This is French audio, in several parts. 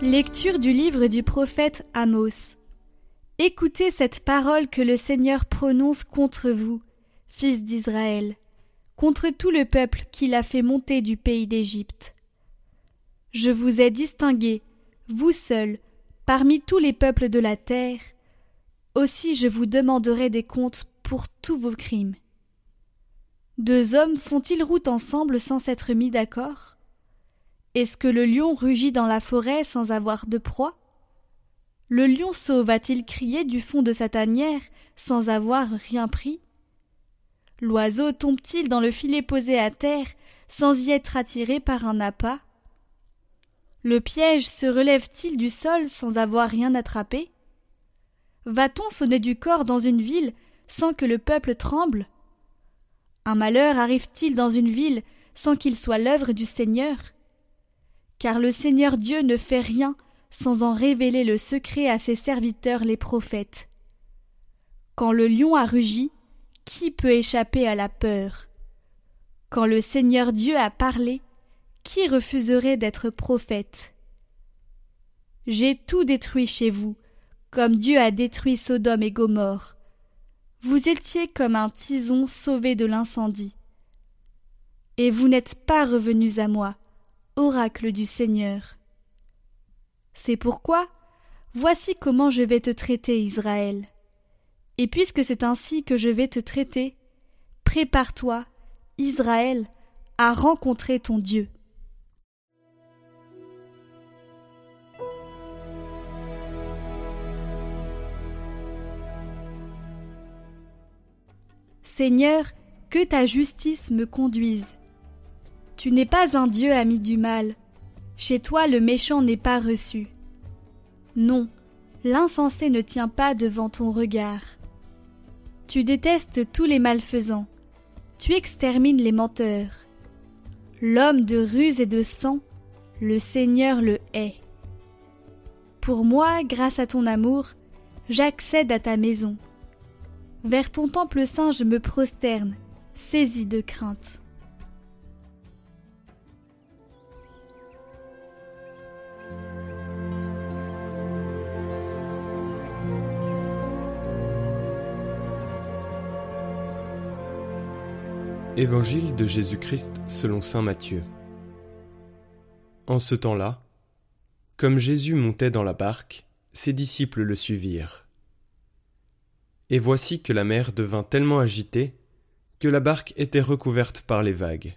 Lecture du livre du prophète Amos. Écoutez cette parole que le Seigneur prononce contre vous, fils d'Israël, contre tout le peuple qu'il a fait monter du pays d'Égypte. Je vous ai distingué, vous seuls, parmi tous les peuples de la terre, aussi je vous demanderai des comptes pour tous vos crimes. Deux hommes font-ils route ensemble sans s'être mis d'accord? Est-ce que le lion rugit dans la forêt sans avoir de proie? Le lionceau va-t-il crier du fond de sa tanière sans avoir rien pris? L'oiseau tombe-t-il dans le filet posé à terre sans y être attiré par un appât? Le piège se relève-t-il du sol sans avoir rien attrapé? Va-t-on sonner du corps dans une ville sans que le peuple tremble? Un malheur arrive-t-il dans une ville sans qu'il soit l'œuvre du Seigneur? Car le Seigneur Dieu ne fait rien sans en révéler le secret à ses serviteurs les prophètes. Quand le lion a rugi, qui peut échapper à la peur? Quand le Seigneur Dieu a parlé, qui refuserait d'être prophète? J'ai tout détruit chez vous, comme Dieu a détruit Sodome et Gomorre. Vous étiez comme un tison sauvé de l'incendie. Et vous n'êtes pas revenus à moi, oracle du Seigneur. C'est pourquoi, voici comment je vais te traiter, Israël. Et puisque c'est ainsi que je vais te traiter, prépare-toi, Israël, à rencontrer ton Dieu. Seigneur, que ta justice me conduise. Tu n'es pas un Dieu ami du mal. Chez toi le méchant n'est pas reçu. Non, l'insensé ne tient pas devant ton regard. Tu détestes tous les malfaisants. Tu extermines les menteurs. L'homme de ruse et de sang, le Seigneur le hait. Pour moi, grâce à ton amour, j'accède à ta maison. Vers ton temple saint je me prosterne, saisi de crainte. Évangile de Jésus-Christ selon Saint Matthieu. En ce temps-là, comme Jésus montait dans la barque, ses disciples le suivirent. Et voici que la mer devint tellement agitée que la barque était recouverte par les vagues.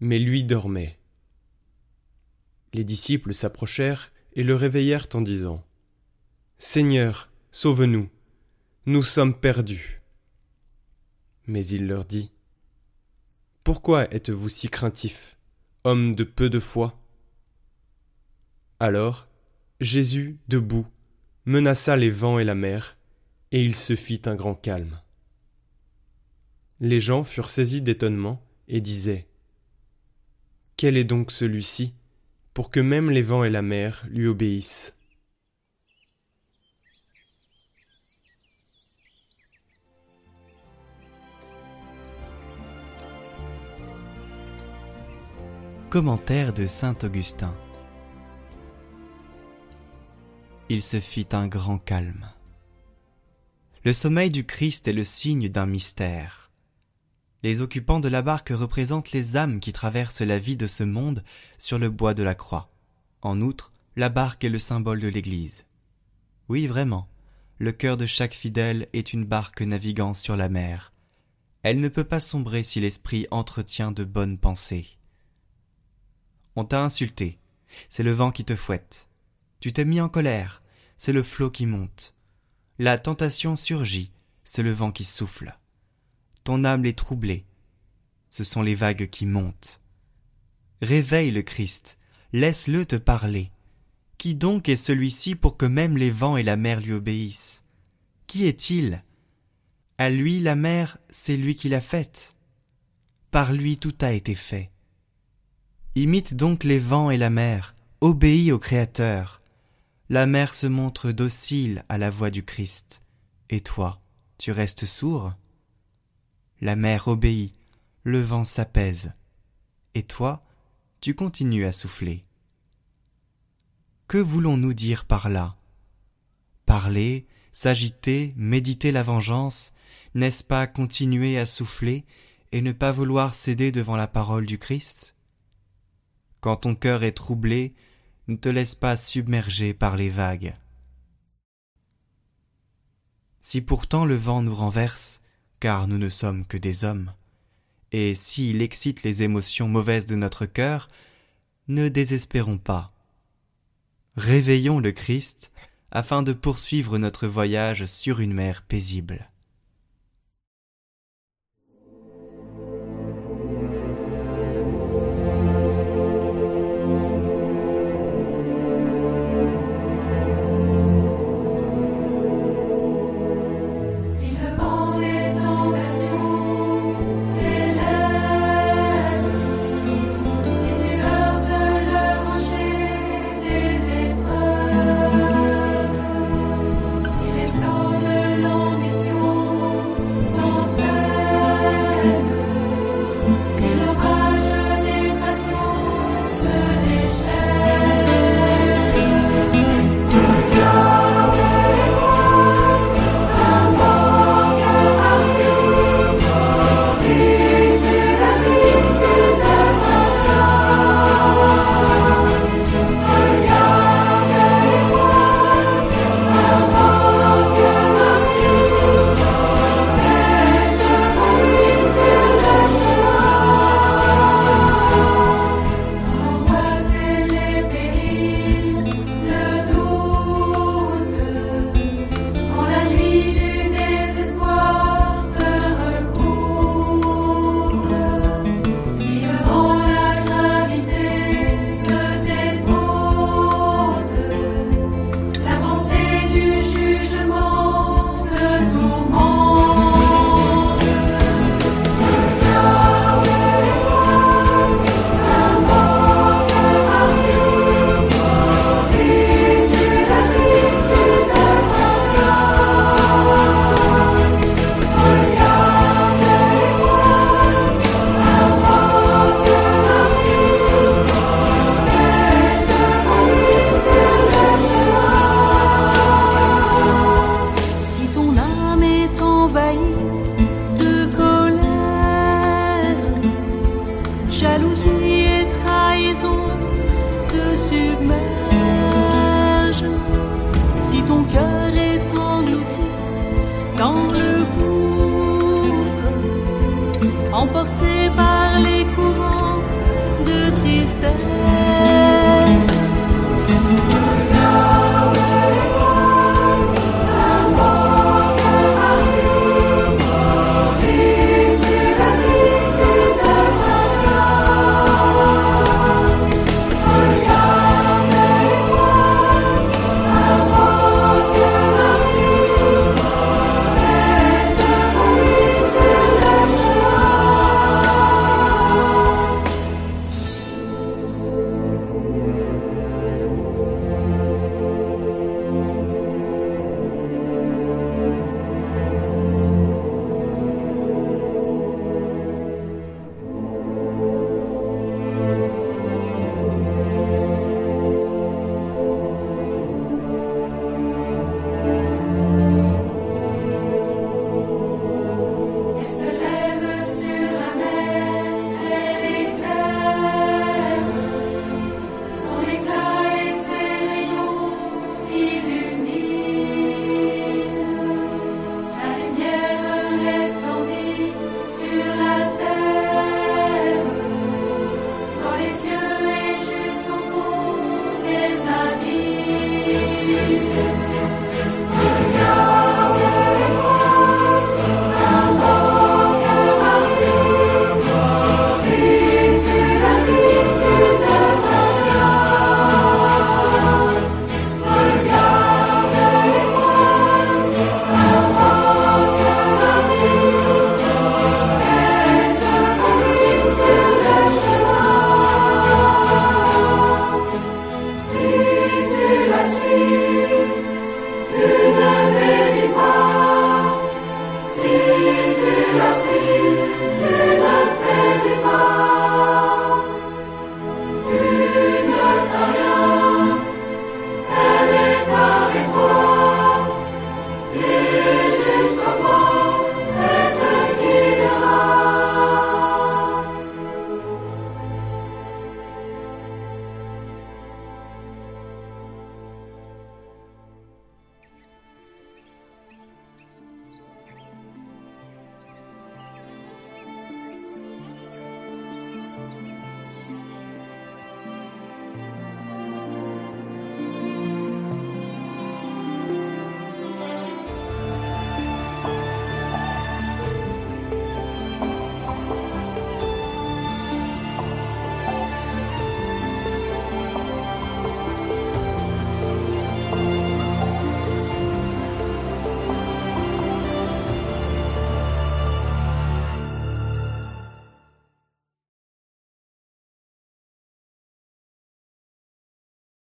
Mais lui dormait. Les disciples s'approchèrent et le réveillèrent en disant Seigneur, sauve-nous, nous sommes perdus. Mais il leur dit pourquoi êtes-vous si craintif, homme de peu de foi? Alors, Jésus, debout, menaça les vents et la mer, et il se fit un grand calme. Les gens furent saisis d'étonnement et disaient Quel est donc celui-ci pour que même les vents et la mer lui obéissent? Commentaire de saint Augustin. Il se fit un grand calme. Le sommeil du Christ est le signe d'un mystère. Les occupants de la barque représentent les âmes qui traversent la vie de ce monde sur le bois de la croix. En outre, la barque est le symbole de l'Église. Oui, vraiment, le cœur de chaque fidèle est une barque naviguant sur la mer. Elle ne peut pas sombrer si l'esprit entretient de bonnes pensées. On t'a insulté. C'est le vent qui te fouette. Tu t'es mis en colère. C'est le flot qui monte. La tentation surgit. C'est le vent qui souffle. Ton âme est troublée. Ce sont les vagues qui montent. Réveille le Christ. Laisse-le te parler. Qui donc est celui-ci pour que même les vents et la mer lui obéissent? Qui est-il? À lui la mer, c'est lui qui l'a faite. Par lui tout a été fait. Imite donc les vents et la mer, obéis au Créateur. La mer se montre docile à la voix du Christ, et toi, tu restes sourd? La mer obéit, le vent s'apaise, et toi, tu continues à souffler. Que voulons-nous dire par là? Parler, s'agiter, méditer la vengeance, n'est-ce pas continuer à souffler et ne pas vouloir céder devant la parole du Christ? Quand ton cœur est troublé, ne te laisse pas submerger par les vagues. Si pourtant le vent nous renverse, car nous ne sommes que des hommes, et s'il excite les émotions mauvaises de notre cœur, ne désespérons pas. Réveillons le Christ afin de poursuivre notre voyage sur une mer paisible. stay. Música